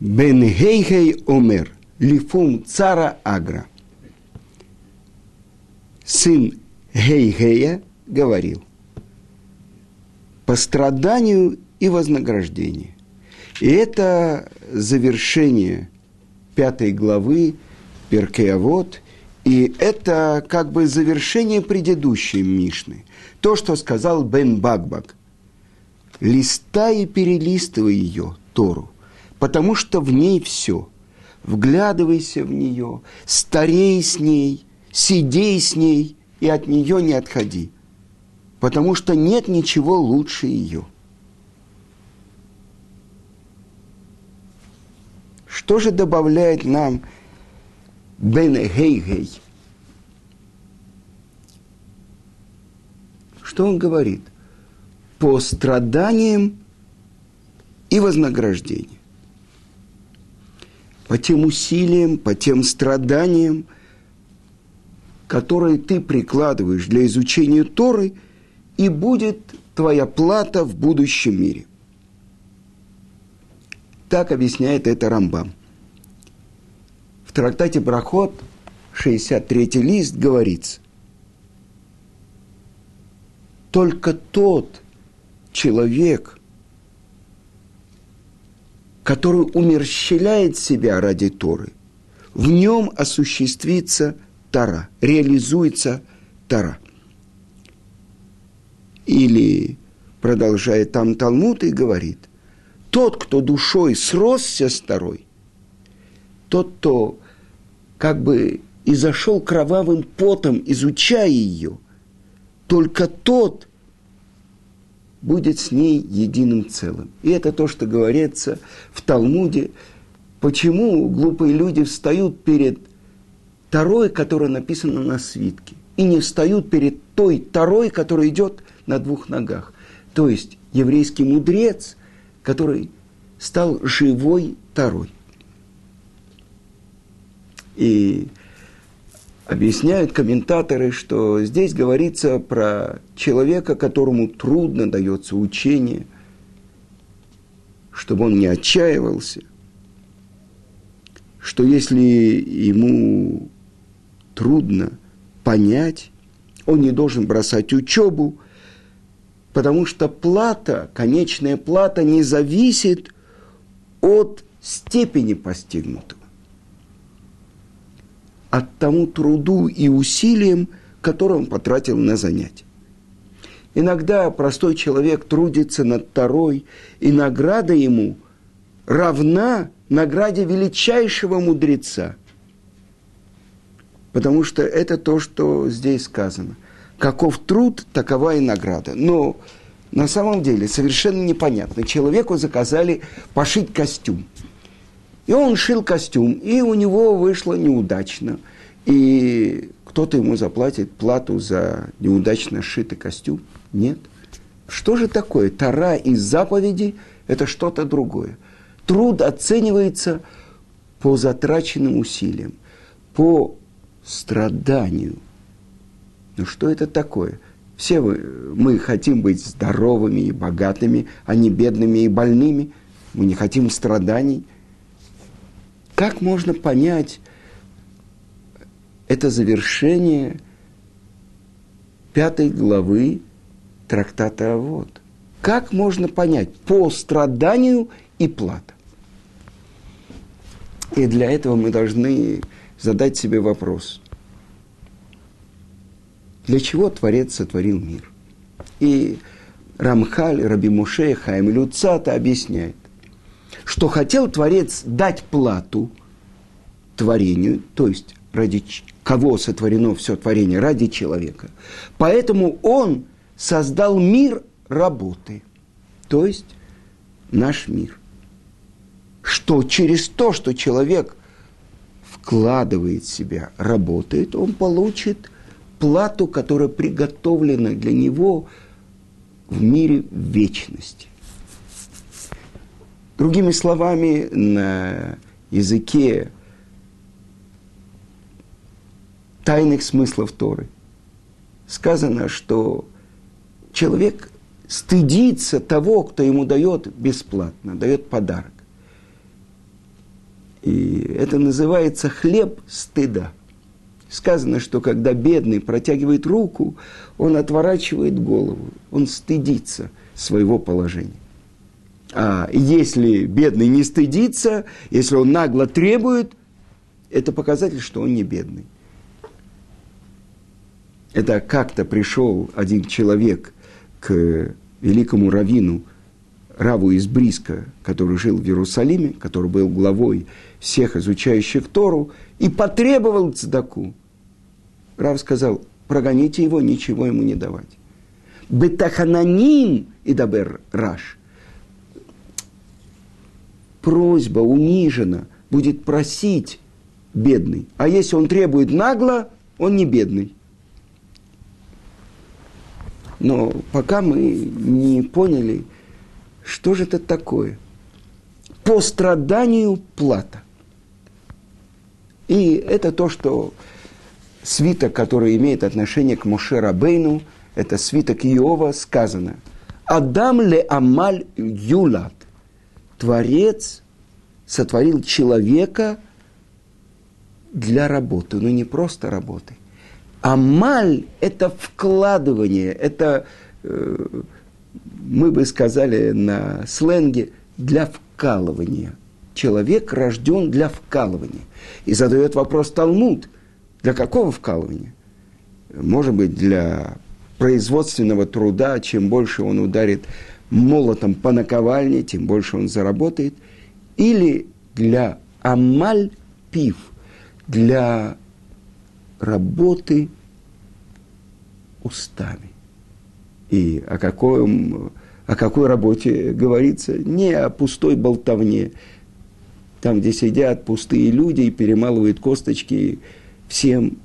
Бен Гейгей Омер, Лифум Цара Агра. Сын Гейгея говорил, по страданию и вознаграждению. И это завершение пятой главы Перкеавод, и это как бы завершение предыдущей Мишны. То, что сказал Бен Багбак. Листай и перелистывай ее, Тору, потому что в ней все. Вглядывайся в нее, старей с ней, сидей с ней и от нее не отходи, потому что нет ничего лучше ее. Что же добавляет нам Бен Гейгей? Что он говорит? По страданиям и вознаграждениям. По тем усилиям, по тем страданиям, которые ты прикладываешь для изучения Торы, и будет твоя плата в будущем мире – так объясняет это Рамбам. В трактате Брахот, 63 лист, говорится, только тот человек, который умерщвляет себя ради Торы, в нем осуществится Тара, реализуется Тара. Или продолжает там Талмуд и говорит – тот, кто душой сросся с второй, тот, кто как бы и зашел кровавым потом, изучая ее, только тот будет с ней единым целым. И это то, что говорится в Талмуде. Почему глупые люди встают перед Тарой, которая написана на свитке, и не встают перед той Тарой, которая идет на двух ногах. То есть еврейский мудрец – который стал живой Тарой. И объясняют комментаторы, что здесь говорится про человека, которому трудно дается учение, чтобы он не отчаивался, что если ему трудно понять, он не должен бросать учебу, потому что плата, конечная плата не зависит от степени постигнутого, от тому труду и усилиям, которые он потратил на занятие. Иногда простой человек трудится над второй, и награда ему равна награде величайшего мудреца. Потому что это то, что здесь сказано – каков труд, такова и награда. Но на самом деле совершенно непонятно. Человеку заказали пошить костюм. И он шил костюм, и у него вышло неудачно. И кто-то ему заплатит плату за неудачно сшитый костюм? Нет. Что же такое? Тара и заповеди – это что-то другое. Труд оценивается по затраченным усилиям, по страданию, ну что это такое? Все мы, мы хотим быть здоровыми и богатыми, а не бедными и больными. Мы не хотим страданий. Как можно понять это завершение пятой главы трактата «Авод»? Как можно понять по страданию и плата? И для этого мы должны задать себе вопрос – для чего Творец сотворил мир. И Рамхаль, Раби Муше, Хайм Люцата объясняет, что хотел Творец дать плату творению, то есть ради кого сотворено все творение, ради человека. Поэтому он создал мир работы, то есть наш мир. Что через то, что человек вкладывает в себя, работает, он получит – плату, которая приготовлена для него в мире вечности. Другими словами, на языке тайных смыслов Торы сказано, что человек стыдится того, кто ему дает бесплатно, дает подарок. И это называется хлеб стыда. Сказано, что когда бедный протягивает руку, он отворачивает голову, он стыдится своего положения. А если бедный не стыдится, если он нагло требует, это показатель, что он не бедный. Это как-то пришел один человек к великому раввину, Раву из Бриска, который жил в Иерусалиме, который был главой всех изучающих Тору, и потребовал цдаку. Рав сказал, прогоните его, ничего ему не давать. Бетахананим и дабер раш. Просьба унижена, будет просить бедный. А если он требует нагло, он не бедный. Но пока мы не поняли, что же это такое. По страданию плата. И это то, что свиток, который имеет отношение к Моше Рабейну, это свиток Иова, сказано. Адам ле амаль юлат. Творец сотворил человека для работы, но не просто работы. Амаль – это вкладывание, это, э, мы бы сказали на сленге, для вкалывания. Человек рожден для вкалывания. И задает вопрос Талмуд – для какого вкалывания? Может быть, для производственного труда, чем больше он ударит молотом по наковальне, тем больше он заработает. Или для амаль пив, для работы устами. И о, каком, о какой работе говорится? Не о пустой болтовне, там, где сидят пустые люди и перемалывают косточки всем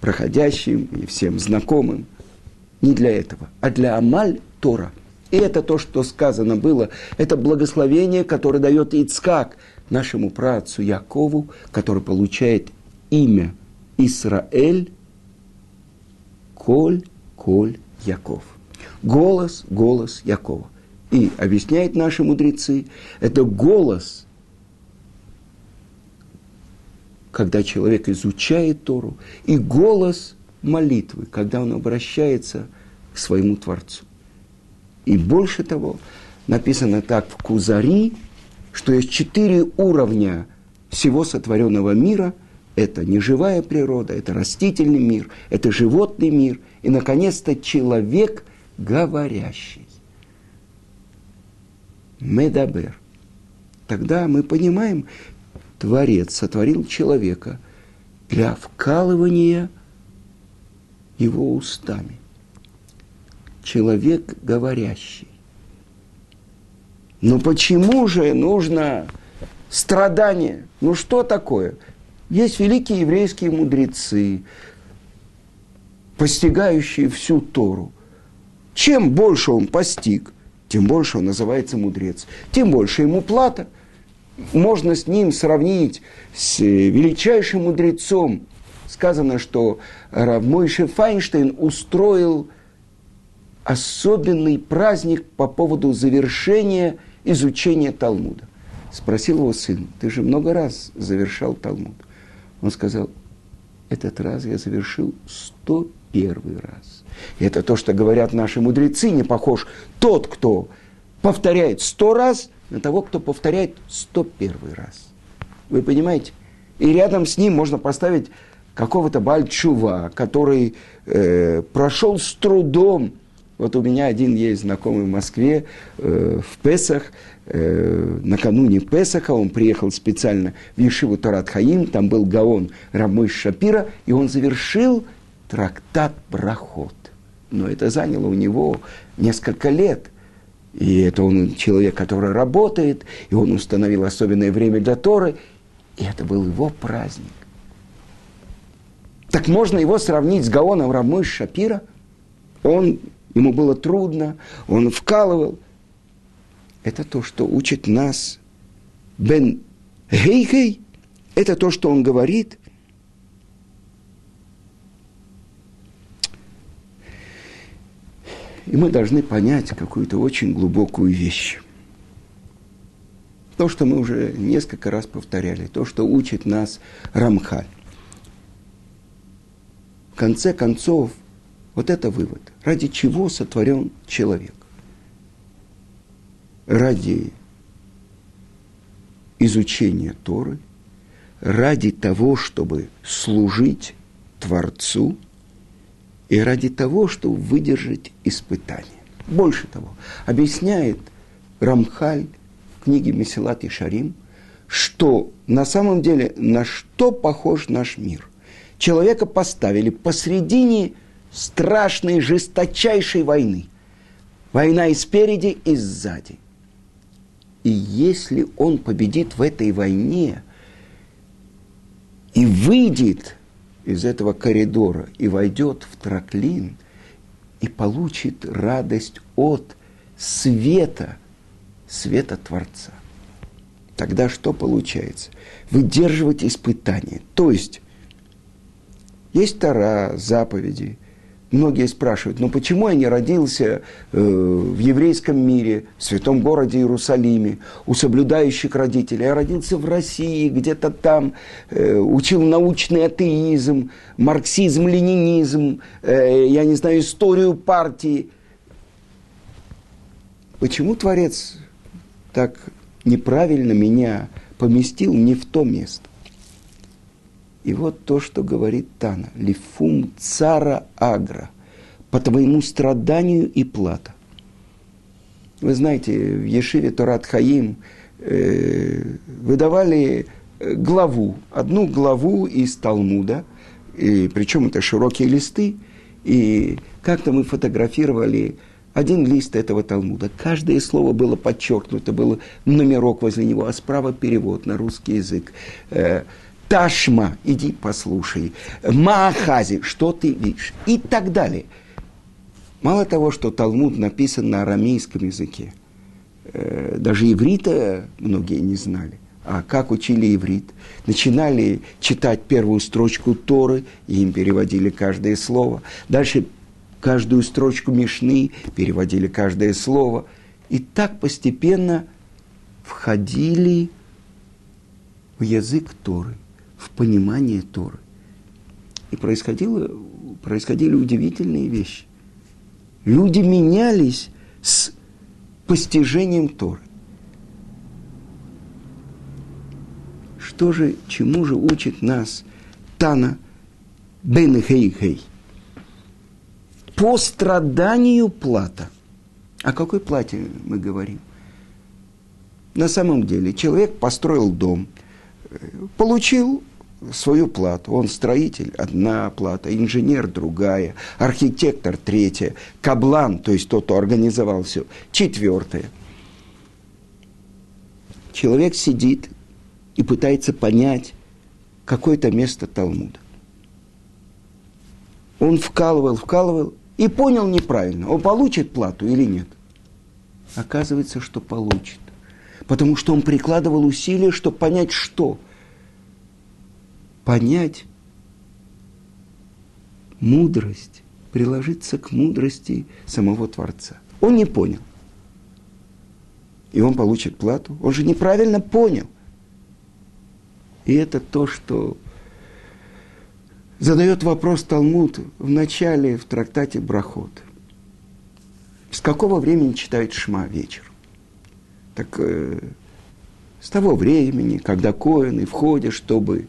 проходящим и всем знакомым. Не для этого, а для Амаль Тора. И это то, что сказано было, это благословение, которое дает Ицкак нашему працу Якову, который получает имя Исраэль, Коль, Коль, Яков. Голос, голос Якова. И объясняют наши мудрецы, это голос когда человек изучает Тору, и голос молитвы, когда он обращается к своему Творцу. И больше того, написано так в Кузари, что есть четыре уровня всего сотворенного мира. Это неживая природа, это растительный мир, это животный мир и, наконец-то, человек говорящий. Медабер. Тогда мы понимаем, Творец сотворил человека для вкалывания его устами. Человек говорящий. Но почему же нужно страдание? Ну что такое? Есть великие еврейские мудрецы, постигающие всю Тору. Чем больше он постиг, тем больше он называется мудрец, тем больше ему плата можно с ним сравнить с величайшим мудрецом. Сказано, что Равмойше Файнштейн устроил особенный праздник по поводу завершения изучения Талмуда. Спросил его сын, ты же много раз завершал Талмуд. Он сказал, этот раз я завершил 101 раз. И это то, что говорят наши мудрецы, не похож тот, кто повторяет сто раз – на того, кто повторяет 101 раз. Вы понимаете? И рядом с ним можно поставить какого-то Бальчува, который э, прошел с трудом. Вот у меня один есть знакомый в Москве э, в Песах, э, накануне Песаха, он приехал специально в Ешиву Тарат Хаим, там был Гаон Рамыш Шапира, и он завершил трактат Брахот. Но это заняло у него несколько лет – и это он человек, который работает, и он установил особенное время для Торы, и это был его праздник. Так можно его сравнить с Гаоном Рамой Шапира? Он, ему было трудно, он вкалывал. Это то, что учит нас Бен Гейгей. Это то, что он говорит – И мы должны понять какую-то очень глубокую вещь. То, что мы уже несколько раз повторяли, то, что учит нас Рамхаль. В конце концов, вот это вывод. Ради чего сотворен человек? Ради изучения Торы, ради того, чтобы служить Творцу и ради того, чтобы выдержать испытания. Больше того, объясняет Рамхаль в книге Месилат и Шарим, что на самом деле на что похож наш мир. Человека поставили посредине страшной, жесточайшей войны. Война и спереди, и сзади. И если он победит в этой войне и выйдет из этого коридора и войдет в Траклин и получит радость от света, света Творца. Тогда что получается? Выдерживать испытания. То есть, есть Тара, заповеди – Многие спрашивают, ну почему я не родился э, в еврейском мире, в святом городе Иерусалиме, у соблюдающих родителей? Я родился в России, где-то там, э, учил научный атеизм, марксизм, ленинизм, э, я не знаю, историю партии. Почему Творец так неправильно меня поместил не в то место? И вот то, что говорит Тана. Лифум цара агра. По твоему страданию и плата. Вы знаете, в Ешиве Торат Хаим э, выдавали э, главу, одну главу из Талмуда, и, причем это широкие листы, и как-то мы фотографировали один лист этого Талмуда. Каждое слово было подчеркнуто, был номерок возле него, а справа перевод на русский язык. Э, Ташма, иди послушай. Маахази, что ты видишь? И так далее. Мало того, что Талмуд написан на арамейском языке, э, даже иврита многие не знали. А как учили иврит? Начинали читать первую строчку Торы, и им переводили каждое слово. Дальше каждую строчку Мишны переводили каждое слово. И так постепенно входили в язык Торы понимание Торы. И происходило, происходили удивительные вещи. Люди менялись с постижением Торы. Что же, чему же учит нас Тана Бен Хей Хей? По страданию плата. О какой плате мы говорим? На самом деле человек построил дом, получил свою плату. Он строитель, одна плата, инженер другая, архитектор третья, каблан, то есть тот, кто организовал все, четвертая. Человек сидит и пытается понять какое-то место Талмуда. Он вкалывал, вкалывал и понял неправильно, он получит плату или нет. Оказывается, что получит. Потому что он прикладывал усилия, чтобы понять, что – понять мудрость, приложиться к мудрости самого Творца. Он не понял. И он получит плату. Он же неправильно понял. И это то, что задает вопрос Талмуд в начале в трактате Брахот. С какого времени читают Шма вечер? Так э, с того времени, когда коины входят, чтобы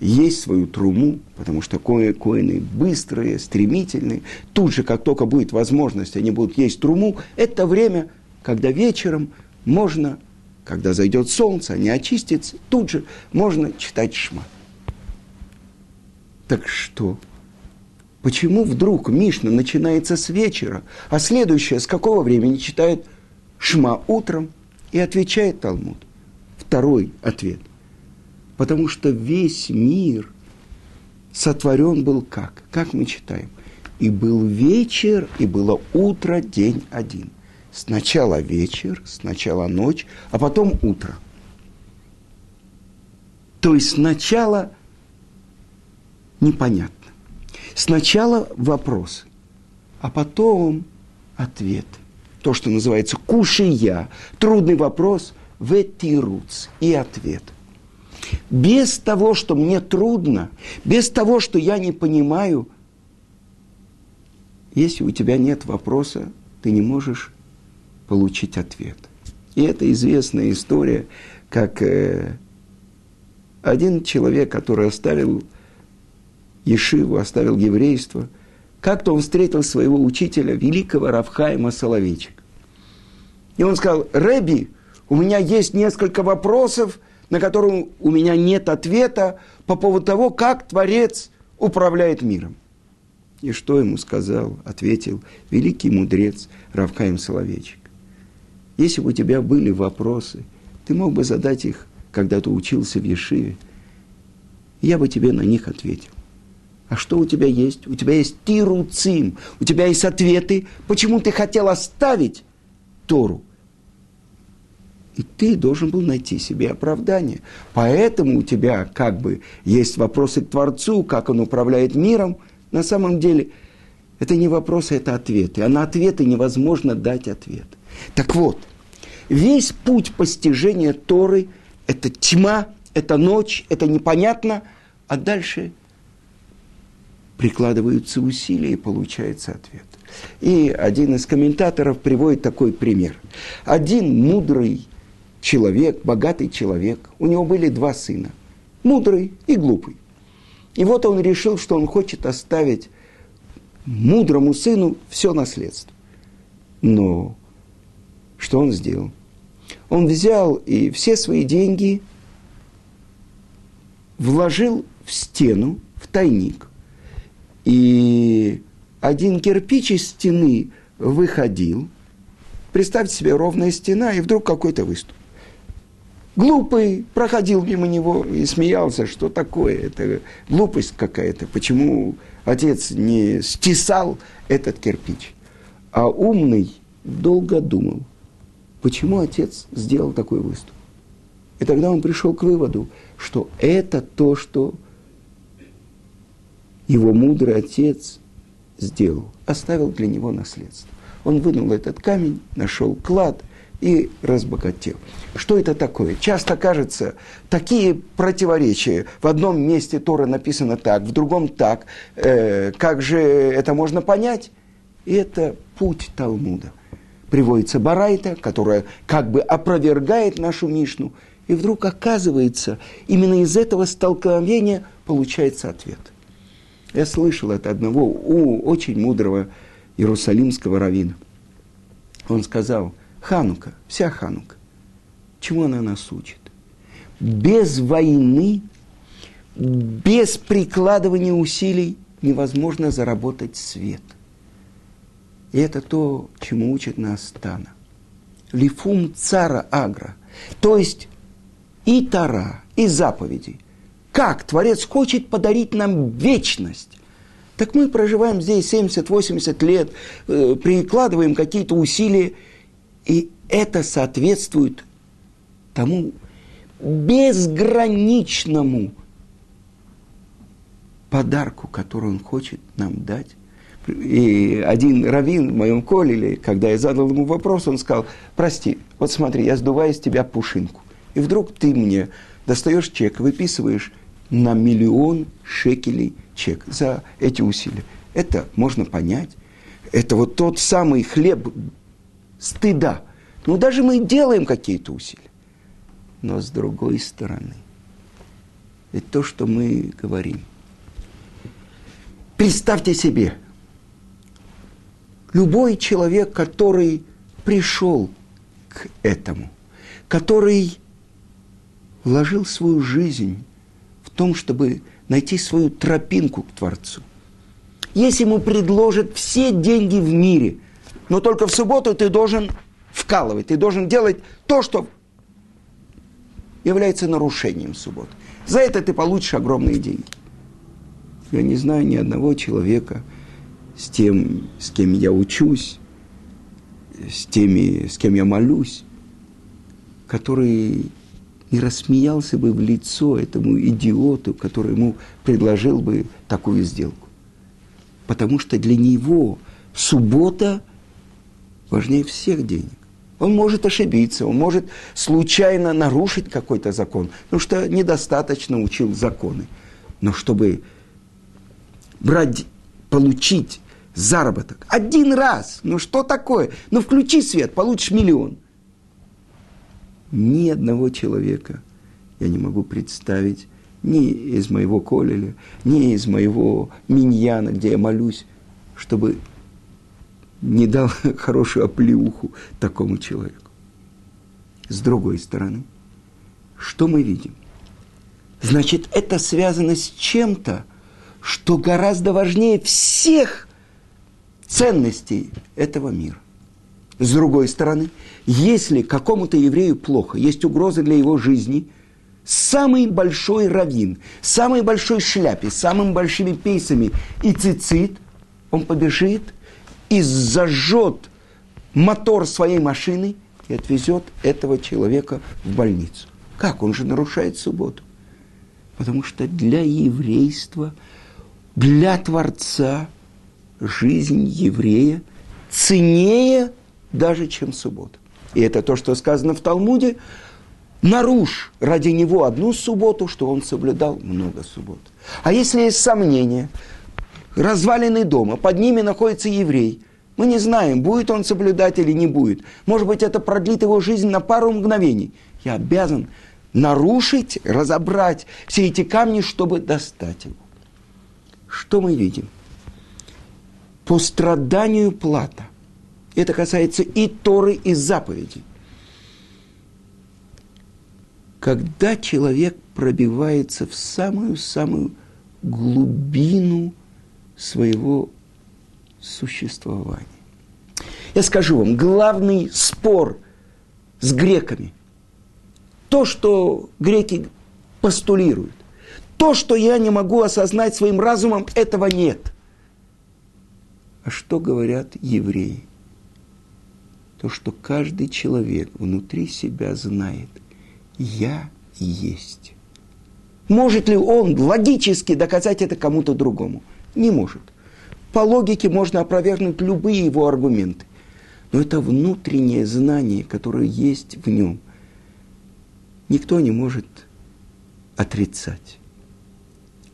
есть свою труму, потому что ко коины быстрые, стремительные. Тут же, как только будет возможность, они будут есть труму. Это время, когда вечером можно, когда зайдет солнце, они очистятся, тут же можно читать шма. Так что? Почему вдруг Мишна начинается с вечера, а следующая с какого времени читает шма утром и отвечает Талмуд? Второй ответ – Потому что весь мир сотворен был как? Как мы читаем? И был вечер, и было утро, день один. Сначала вечер, сначала ночь, а потом утро. То есть сначала непонятно. Сначала вопрос, а потом ответ. То, что называется кушая, трудный вопрос, ветируц и ответ. Без того, что мне трудно, без того, что я не понимаю, если у тебя нет вопроса, ты не можешь получить ответ. И это известная история, как э, один человек, который оставил Ешиву, оставил еврейство, как-то он встретил своего учителя, великого Равхайма Соловейчика. И он сказал, Рэби, у меня есть несколько вопросов, на которые у меня нет ответа по поводу того, как Творец управляет миром. И что ему сказал, ответил великий мудрец Равкаем Соловейчик. Если бы у тебя были вопросы, ты мог бы задать их, когда ты учился в Ешиве. Я бы тебе на них ответил. А что у тебя есть? У тебя есть тируцим, у тебя есть ответы, почему ты хотел оставить Тору. И ты должен был найти себе оправдание. Поэтому у тебя как бы есть вопросы к Творцу, как он управляет миром. На самом деле это не вопросы, это ответы. А на ответы невозможно дать ответ. Так вот, весь путь постижения Торы – это тьма, это ночь, это непонятно, а дальше прикладываются усилия и получается ответ. И один из комментаторов приводит такой пример. Один мудрый человек, богатый человек, у него были два сына, мудрый и глупый. И вот он решил, что он хочет оставить мудрому сыну все наследство. Но что он сделал? Он взял и все свои деньги вложил в стену, в тайник. И один кирпич из стены выходил. Представьте себе ровная стена, и вдруг какой-то выступ. Глупый проходил мимо него и смеялся, что такое, это глупость какая-то, почему отец не стесал этот кирпич. А умный долго думал, почему отец сделал такой выступ. И тогда он пришел к выводу, что это то, что его мудрый отец сделал, оставил для него наследство. Он вынул этот камень, нашел клад и разбогател. Что это такое? Часто кажется, такие противоречия. В одном месте Тора написано так, в другом так. Э, как же это можно понять? И это путь Талмуда. Приводится Барайта, которая как бы опровергает нашу Мишну. И вдруг оказывается, именно из этого столкновения получается ответ – я слышал это одного у очень мудрого иерусалимского равина. Он сказал, Ханука, вся Ханука, чему она нас учит? Без войны, без прикладывания усилий невозможно заработать свет. И это то, чему учит нас Тана. Лифум цара агра. То есть и Тара, и заповеди – как Творец хочет подарить нам вечность. Так мы проживаем здесь 70-80 лет, э, прикладываем какие-то усилия, и это соответствует тому безграничному подарку, который он хочет нам дать. И один раввин в моем колеле, когда я задал ему вопрос, он сказал, прости, вот смотри, я сдуваю с тебя пушинку. И вдруг ты мне достаешь чек, выписываешь на миллион шекелей чек за эти усилия. Это можно понять. Это вот тот самый хлеб стыда. Ну, даже мы делаем какие-то усилия. Но с другой стороны, это то, что мы говорим. Представьте себе, любой человек, который пришел к этому, который вложил свою жизнь том, чтобы найти свою тропинку к Творцу. Если ему предложат все деньги в мире, но только в субботу ты должен вкалывать, ты должен делать то, что является нарушением субботы. За это ты получишь огромные деньги. Я не знаю ни одного человека с тем, с кем я учусь, с теми, с кем я молюсь, который не рассмеялся бы в лицо этому идиоту, который ему предложил бы такую сделку. Потому что для него суббота важнее всех денег. Он может ошибиться, он может случайно нарушить какой-то закон, потому что недостаточно учил законы. Но чтобы брать, получить заработок один раз, ну что такое? Ну включи свет, получишь миллион. Ни одного человека я не могу представить, ни из моего колеля, ни из моего миньяна, где я молюсь, чтобы не дал хорошую оплеуху такому человеку. С другой стороны, что мы видим? Значит, это связано с чем-то, что гораздо важнее всех ценностей этого мира. С другой стороны, если какому-то еврею плохо, есть угроза для его жизни, самый большой раввин, самой большой шляпе, самыми большими пейсами и цицит, он побежит и зажжет мотор своей машины и отвезет этого человека в больницу. Как? Он же нарушает субботу. Потому что для еврейства, для Творца жизнь еврея ценнее даже, чем суббота. И это то, что сказано в Талмуде. Нарушь ради него одну субботу, что он соблюдал много суббот. А если есть сомнения, развалины дома, под ними находится еврей. Мы не знаем, будет он соблюдать или не будет. Может быть, это продлит его жизнь на пару мгновений. Я обязан нарушить, разобрать все эти камни, чтобы достать его. Что мы видим? По страданию плата. Это касается и Торы, и заповедей. Когда человек пробивается в самую-самую глубину своего существования. Я скажу вам, главный спор с греками, то, что греки постулируют, то, что я не могу осознать своим разумом, этого нет. А что говорят евреи? То, что каждый человек внутри себя знает, я есть. Может ли он логически доказать это кому-то другому? Не может. По логике можно опровергнуть любые его аргументы. Но это внутреннее знание, которое есть в нем, никто не может отрицать.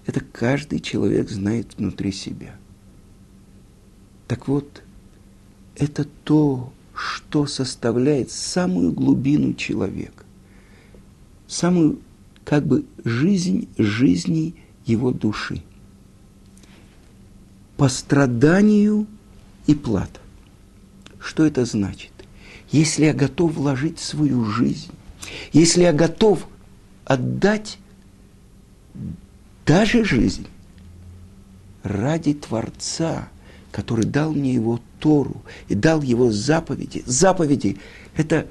Это каждый человек знает внутри себя. Так вот, это то, что составляет самую глубину человека, самую как бы жизнь жизни его души – по страданию и плата. Что это значит? Если я готов вложить свою жизнь, если я готов отдать даже жизнь ради Творца, который дал мне его Тору и дал его заповеди. Заповеди – это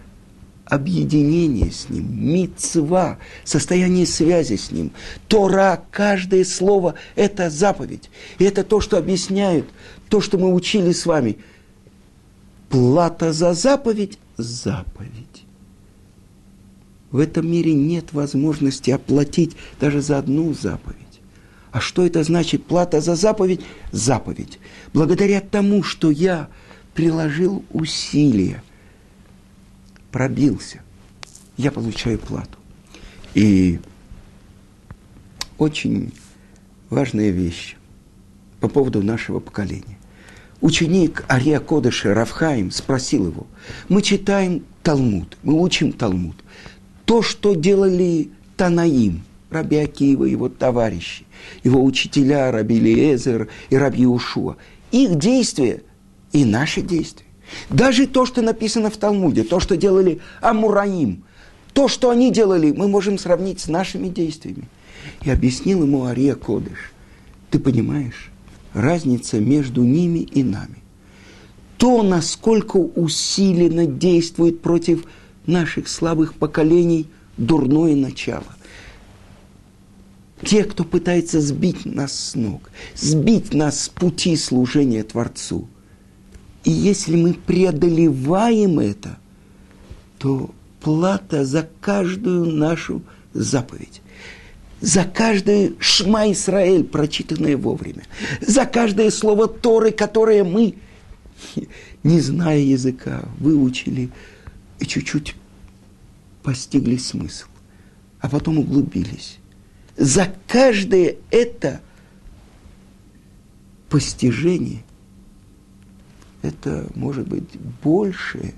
объединение с Ним, мицва, состояние связи с Ним. Тора, каждое слово – это заповедь. И это то, что объясняет то, что мы учили с вами. Плата за заповедь – заповедь. В этом мире нет возможности оплатить даже за одну заповедь. А что это значит? Плата за заповедь – заповедь. Благодаря тому, что я приложил усилия – пробился, я получаю плату. И очень важная вещь по поводу нашего поколения. Ученик Ария Кодыша Равхаим спросил его, мы читаем Талмуд, мы учим Талмуд. То, что делали Танаим, Раби Акива, его товарищи, его учителя Раби Лиезер и Раби Ушуа, их действия и наши действия. Даже то, что написано в Талмуде, то, что делали Амураим, то, что они делали, мы можем сравнить с нашими действиями. И объяснил ему Ария Кодыш. Ты понимаешь, разница между ними и нами. То, насколько усиленно действует против наших слабых поколений дурное начало. Те, кто пытается сбить нас с ног, сбить нас с пути служения Творцу – и если мы преодолеваем это, то плата за каждую нашу заповедь, за каждое Шма Исраэль, прочитанное вовремя, за каждое слово Торы, которое мы, не зная языка, выучили и чуть-чуть постигли смысл, а потом углубились. За каждое это постижение это может быть больше,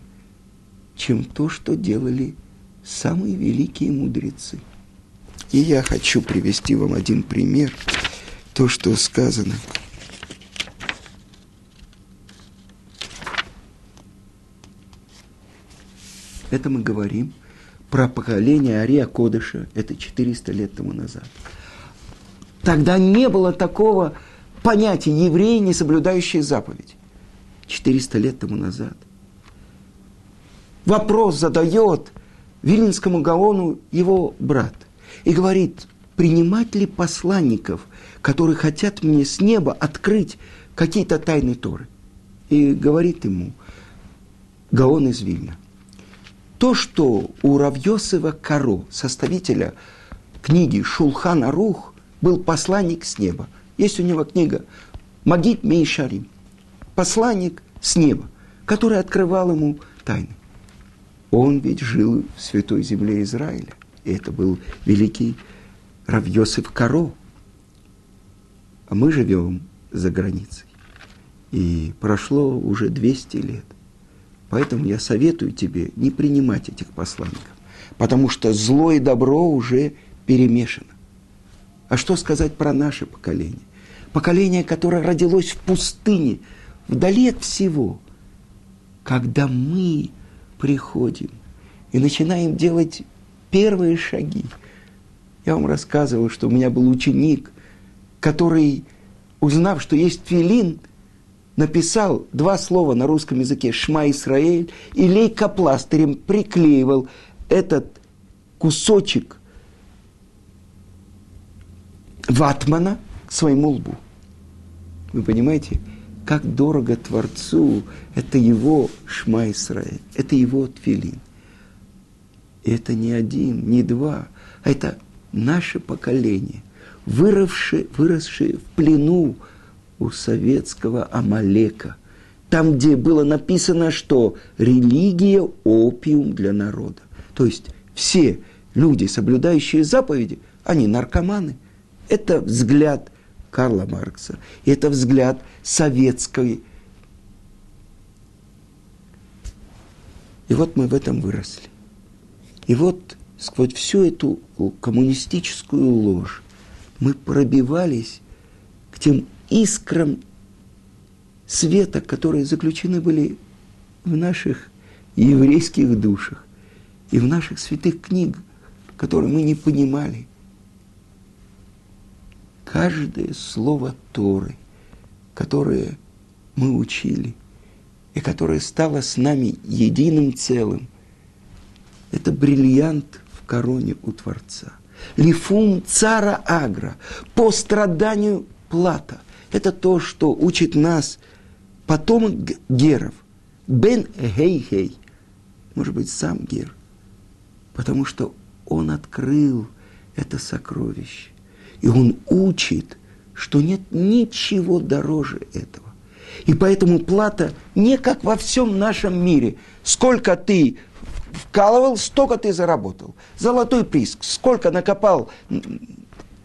чем то, что делали самые великие мудрецы. И я хочу привести вам один пример, то, что сказано. Это мы говорим про поколение Ария Кодыша, это 400 лет тому назад. Тогда не было такого понятия евреи, не соблюдающие заповедь. 400 лет тому назад. Вопрос задает Вилинскому Гаону его брат и говорит, принимать ли посланников, которые хотят мне с неба открыть какие-то тайны Торы. И говорит ему Гаон из Вильна. То, что у Равьосова Каро, составителя книги Шулхан Арух, был посланник с неба. Есть у него книга Магит Мейшарим. Посланник с неба, который открывал ему тайны. Он ведь жил в святой земле Израиля. И это был великий Равьосиф Каро. А мы живем за границей. И прошло уже 200 лет. Поэтому я советую тебе не принимать этих посланников. Потому что зло и добро уже перемешано. А что сказать про наше поколение? Поколение, которое родилось в пустыне, вдали от всего. Когда мы приходим и начинаем делать первые шаги. Я вам рассказывал, что у меня был ученик, который, узнав, что есть филин, написал два слова на русском языке «Шма Исраэль» и лейкопластырем приклеивал этот кусочек ватмана к своему лбу. Вы понимаете? Как дорого Творцу, это его Шма Исраэль, это его Тфилин. И это не один, не два, а это наше поколение, выросшее, выросшее в плену у советского Амалека, там, где было написано, что религия – опиум для народа. То есть все люди, соблюдающие заповеди, они наркоманы. Это взгляд Карла Маркса. И это взгляд советской. И вот мы в этом выросли. И вот сквозь всю эту коммунистическую ложь мы пробивались к тем искрам света, которые заключены были в наших еврейских душах и в наших святых книгах, которые мы не понимали – каждое слово Торы, которое мы учили, и которое стало с нами единым целым, это бриллиант в короне у Творца. Лифум цара агра, по страданию плата. Это то, что учит нас потомок Геров. Бен Гей-Гей. Может быть, сам Гер. Потому что он открыл это сокровище. И он учит, что нет ничего дороже этого. И поэтому плата не как во всем нашем мире. Сколько ты вкалывал, столько ты заработал. Золотой приз, сколько накопал,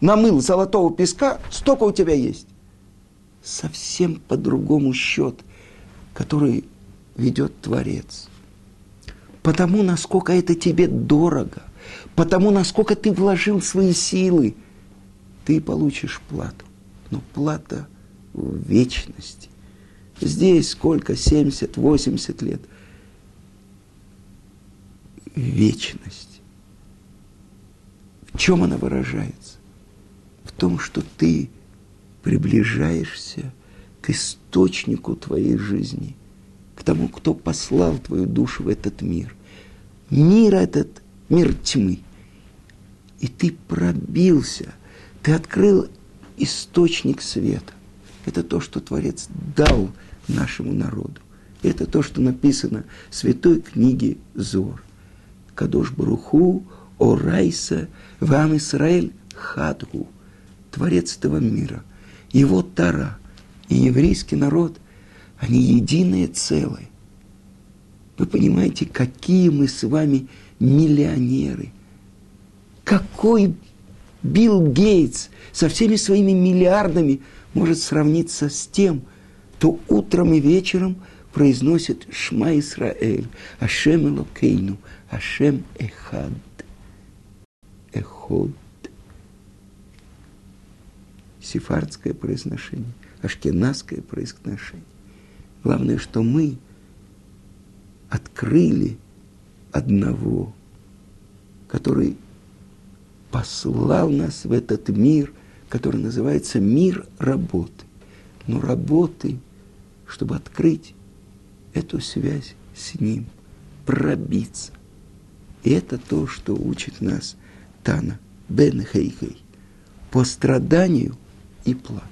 намыл золотого песка, столько у тебя есть. Совсем по-другому счет, который ведет Творец. Потому, насколько это тебе дорого, потому, насколько ты вложил свои силы – ты получишь плату. Но плата в вечности. Здесь сколько? 70, 80 лет. Вечность. В чем она выражается? В том, что ты приближаешься к источнику твоей жизни, к тому, кто послал твою душу в этот мир. Мир этот, мир тьмы. И ты пробился ты открыл источник света. Это то, что Творец дал нашему народу. Это то, что написано в святой книге Зор. Кадош Баруху, Орайса, Вам Исраэль Хадгу. Творец этого мира. Его Тара и еврейский народ, они единое целое. Вы понимаете, какие мы с вами миллионеры. Какой Билл Гейтс со всеми своими миллиардами может сравниться с тем, кто утром и вечером произносит Шма Исраэль, Ашем Элокейну, Ашем Эхад, Эход. Сефардское произношение, ашкенадское произношение. Главное, что мы открыли одного, который послал нас в этот мир, который называется мир работы. Но работы, чтобы открыть эту связь с Ним, пробиться. И это то, что учит нас Тана Бен Хейхей. По страданию и плат.